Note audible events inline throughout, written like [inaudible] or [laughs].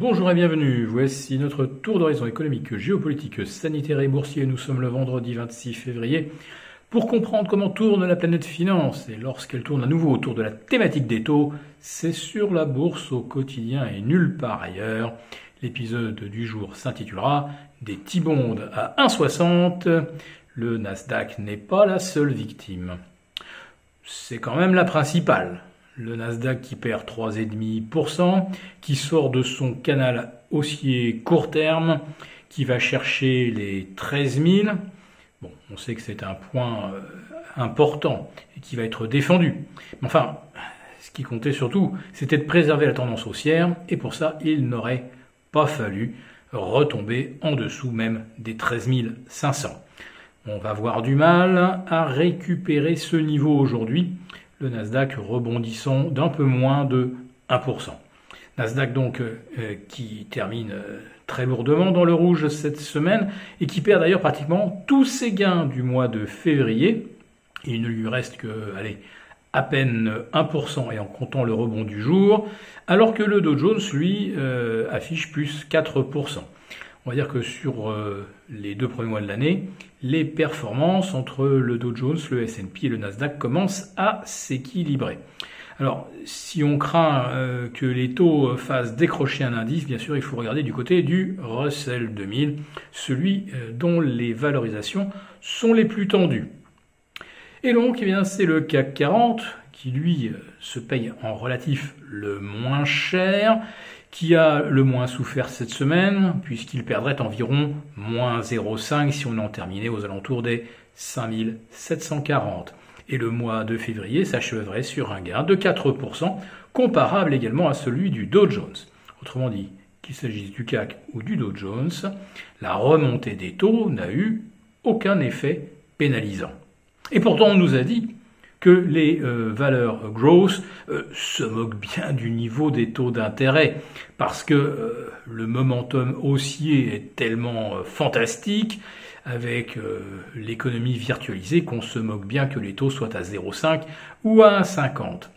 Bonjour et bienvenue, voici notre tour d'horizon économique, géopolitique, sanitaire et boursier. Nous sommes le vendredi 26 février pour comprendre comment tourne la planète finance. Et lorsqu'elle tourne à nouveau autour de la thématique des taux, c'est sur la bourse au quotidien et nulle part ailleurs. L'épisode du jour s'intitulera Des T-bonds à 1,60. Le Nasdaq n'est pas la seule victime. C'est quand même la principale le Nasdaq qui perd 3,5%, qui sort de son canal haussier court terme, qui va chercher les 13 000. Bon, on sait que c'est un point euh, important et qui va être défendu. Mais enfin, ce qui comptait surtout, c'était de préserver la tendance haussière, et pour ça, il n'aurait pas fallu retomber en dessous même des 13 500. On va avoir du mal à récupérer ce niveau aujourd'hui le Nasdaq rebondissant d'un peu moins de 1%. Nasdaq donc euh, euh, qui termine euh, très lourdement dans le rouge cette semaine et qui perd d'ailleurs pratiquement tous ses gains du mois de février. Il ne lui reste que allez, à peine 1% et en comptant le rebond du jour, alors que le Dow Jones lui affiche plus 4%. On va dire que sur les deux premiers mois de l'année, les performances entre le Dow Jones, le S&P et le Nasdaq commencent à s'équilibrer. Alors, si on craint euh, que les taux fassent décrocher un indice, bien sûr, il faut regarder du côté du Russell 2000, celui euh, dont les valorisations sont les plus tendues. Et donc, eh bien, c'est le CAC 40 qui, lui, euh, se paye en relatif le moins cher qui a le moins souffert cette semaine, puisqu'il perdrait environ moins 0,5 si on en terminait aux alentours des 5740. Et le mois de février s'achèverait sur un gain de 4%, comparable également à celui du Dow Jones. Autrement dit, qu'il s'agisse du CAC ou du Dow Jones, la remontée des taux n'a eu aucun effet pénalisant. Et pourtant, on nous a dit que les euh, valeurs growth euh, se moquent bien du niveau des taux d'intérêt parce que euh, le momentum haussier est tellement fantastique avec l'économie virtualisée qu'on se moque bien que les taux soient à 0,5 ou à 1,50.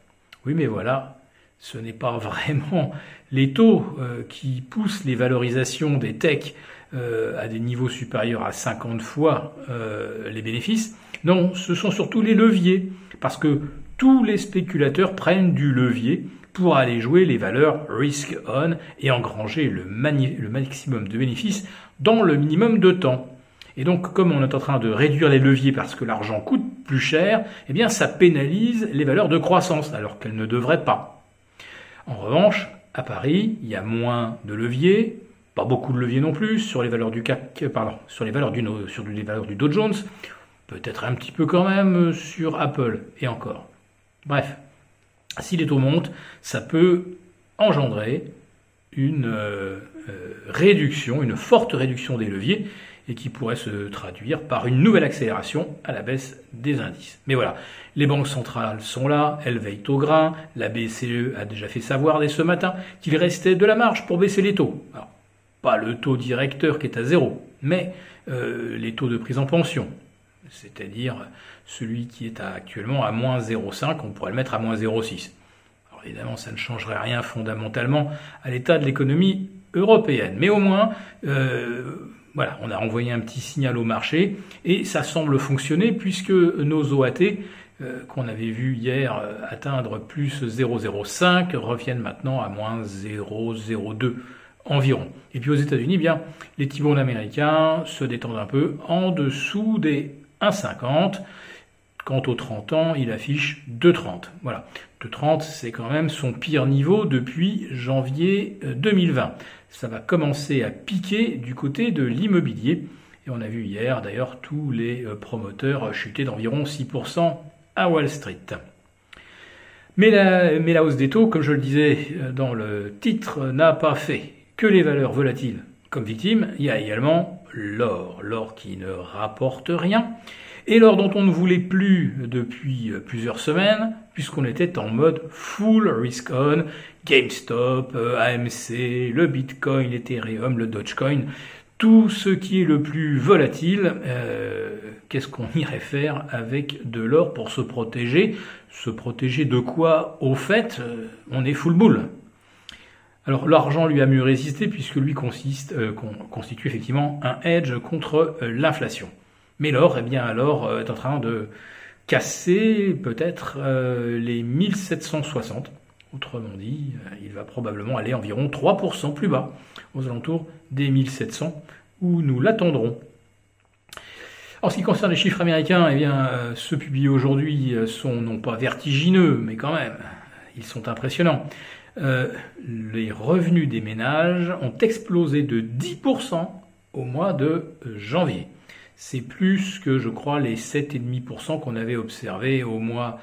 Oui mais voilà, ce n'est pas [laughs] vraiment les taux qui poussent les valorisations des techs à des niveaux supérieurs à 50 fois les bénéfices. Non, ce sont surtout les leviers parce que tous les spéculateurs prennent du levier pour aller jouer les valeurs risk on et engranger le, maximum de bénéfices dans le minimum de temps. Et donc, comme on est en train de réduire les leviers parce que l'argent coûte plus cher, eh bien, ça pénalise les valeurs de croissance, alors qu'elles ne devraient pas. En revanche, à Paris, il y a moins de leviers, pas beaucoup de leviers non plus, sur les valeurs du CAC, pardon, sur les valeurs du, Dow Jones peut-être un petit peu quand même sur Apple, et encore. Bref, si les taux montent, ça peut engendrer une euh, euh, réduction, une forte réduction des leviers, et qui pourrait se traduire par une nouvelle accélération à la baisse des indices. Mais voilà, les banques centrales sont là, elles veillent au grain, la BCE a déjà fait savoir dès ce matin qu'il restait de la marge pour baisser les taux. Pas le taux directeur qui est à zéro, mais euh, les taux de prise en pension, c'est-à-dire celui qui est actuellement à moins 0,5, on pourrait le mettre à moins 0,6. Alors évidemment, ça ne changerait rien fondamentalement à l'état de l'économie européenne, mais au moins, euh, voilà, on a envoyé un petit signal au marché et ça semble fonctionner puisque nos OAT euh, qu'on avait vu hier atteindre plus 0,05 reviennent maintenant à moins 0,02 environ. Et puis aux États-Unis, bien, les T-bonds américains se détendent un peu en dessous des 1,50. Quant aux 30 ans, il affiche 2,30. Voilà. 2,30, c'est quand même son pire niveau depuis janvier 2020. Euh, Ça va commencer à piquer du côté de l'immobilier. Et on a vu hier d'ailleurs tous les euh, promoteurs chuter d'environ 6% à Wall Street. Mais la, mais la hausse des taux, comme je le disais euh, dans le titre, n'a pas fait que les valeurs volatiles comme victime. Il y a également l'or, l'or qui ne rapporte rien, et l'or dont on ne voulait plus depuis plusieurs semaines, puisqu'on était en mode full risk on, GameStop, euh, AMC, le Bitcoin, l'Ethereum, le Dogecoin, tout ce qui est le plus volatile, euh, qu'est-ce qu'on irait faire avec de l'or pour se protéger? Se protéger de quoi? Au fait, euh, on est full bull. Alors l'argent lui a mieux résisté puisque lui consiste, constitue effectivement un hedge contre l'inflation. Mais l'or, eh bien alors, est en train de casser peut-être les 1760 Autrement dit, euh, il va probablement aller environ 3% plus bas, aux alentours des 1700, où nous l'attendrons. En ce qui concerne les chiffres américains, eh bien, euh, ceux publiés aujourd'hui euh, sont non pas vertigineux, mais quand même, ils sont impressionnants. Les revenus des ménages ont explosé de 10% au mois de janvier. C'est plus que, je crois, les 7,5% qu'on avait observés au mois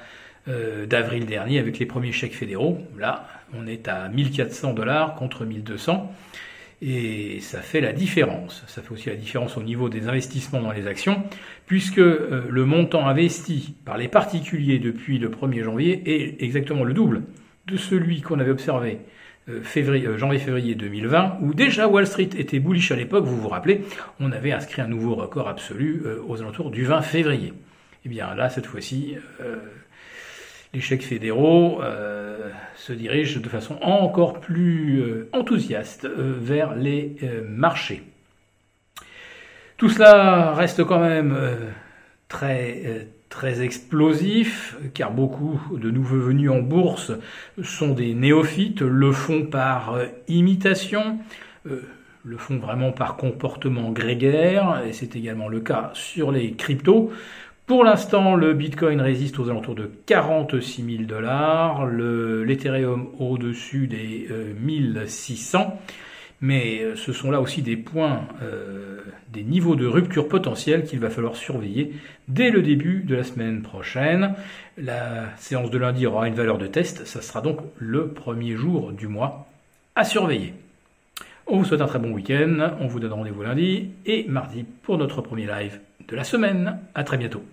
euh, d'avril dernier avec les premiers chèques fédéraux. Là, on est à 1400 dollars contre 1200 et ça fait la différence. Ça fait aussi la différence au niveau des investissements dans les actions, puisque euh, le montant investi par les particuliers depuis le 1er janvier est exactement le double de celui qu'on avait observé euh, février, janvier-février 2020, où déjà Wall Street était bullish à l'époque, vous vous rappelez, on avait inscrit un nouveau record absolu aux alentours du 20 février. Et eh bien là, cette fois-ci, les chèques fédéraux euh, se dirigent de façon encore plus euh, enthousiaste euh, vers les marchés. Tout cela reste quand même très très explosif, car beaucoup de nouveaux venus en bourse sont des néophytes, le font par imitation, le font vraiment par comportement grégaire, et c'est également le cas sur les cryptos. Pour l'instant, le Bitcoin résiste aux alentours de 46 000 dollars, l'Ethereum au-dessus des 1600. Mais euh, ce sont là aussi des points, euh, des niveaux de rupture potentiels qu'il va falloir surveiller dès le début de la semaine prochaine. La séance de lundi aura une valeur de test, ça sera donc le premier jour du mois à surveiller. On vous souhaite un très bon week-end, on vous donne rendez-vous lundi et mardi pour notre premier live de la semaine. À très bientôt.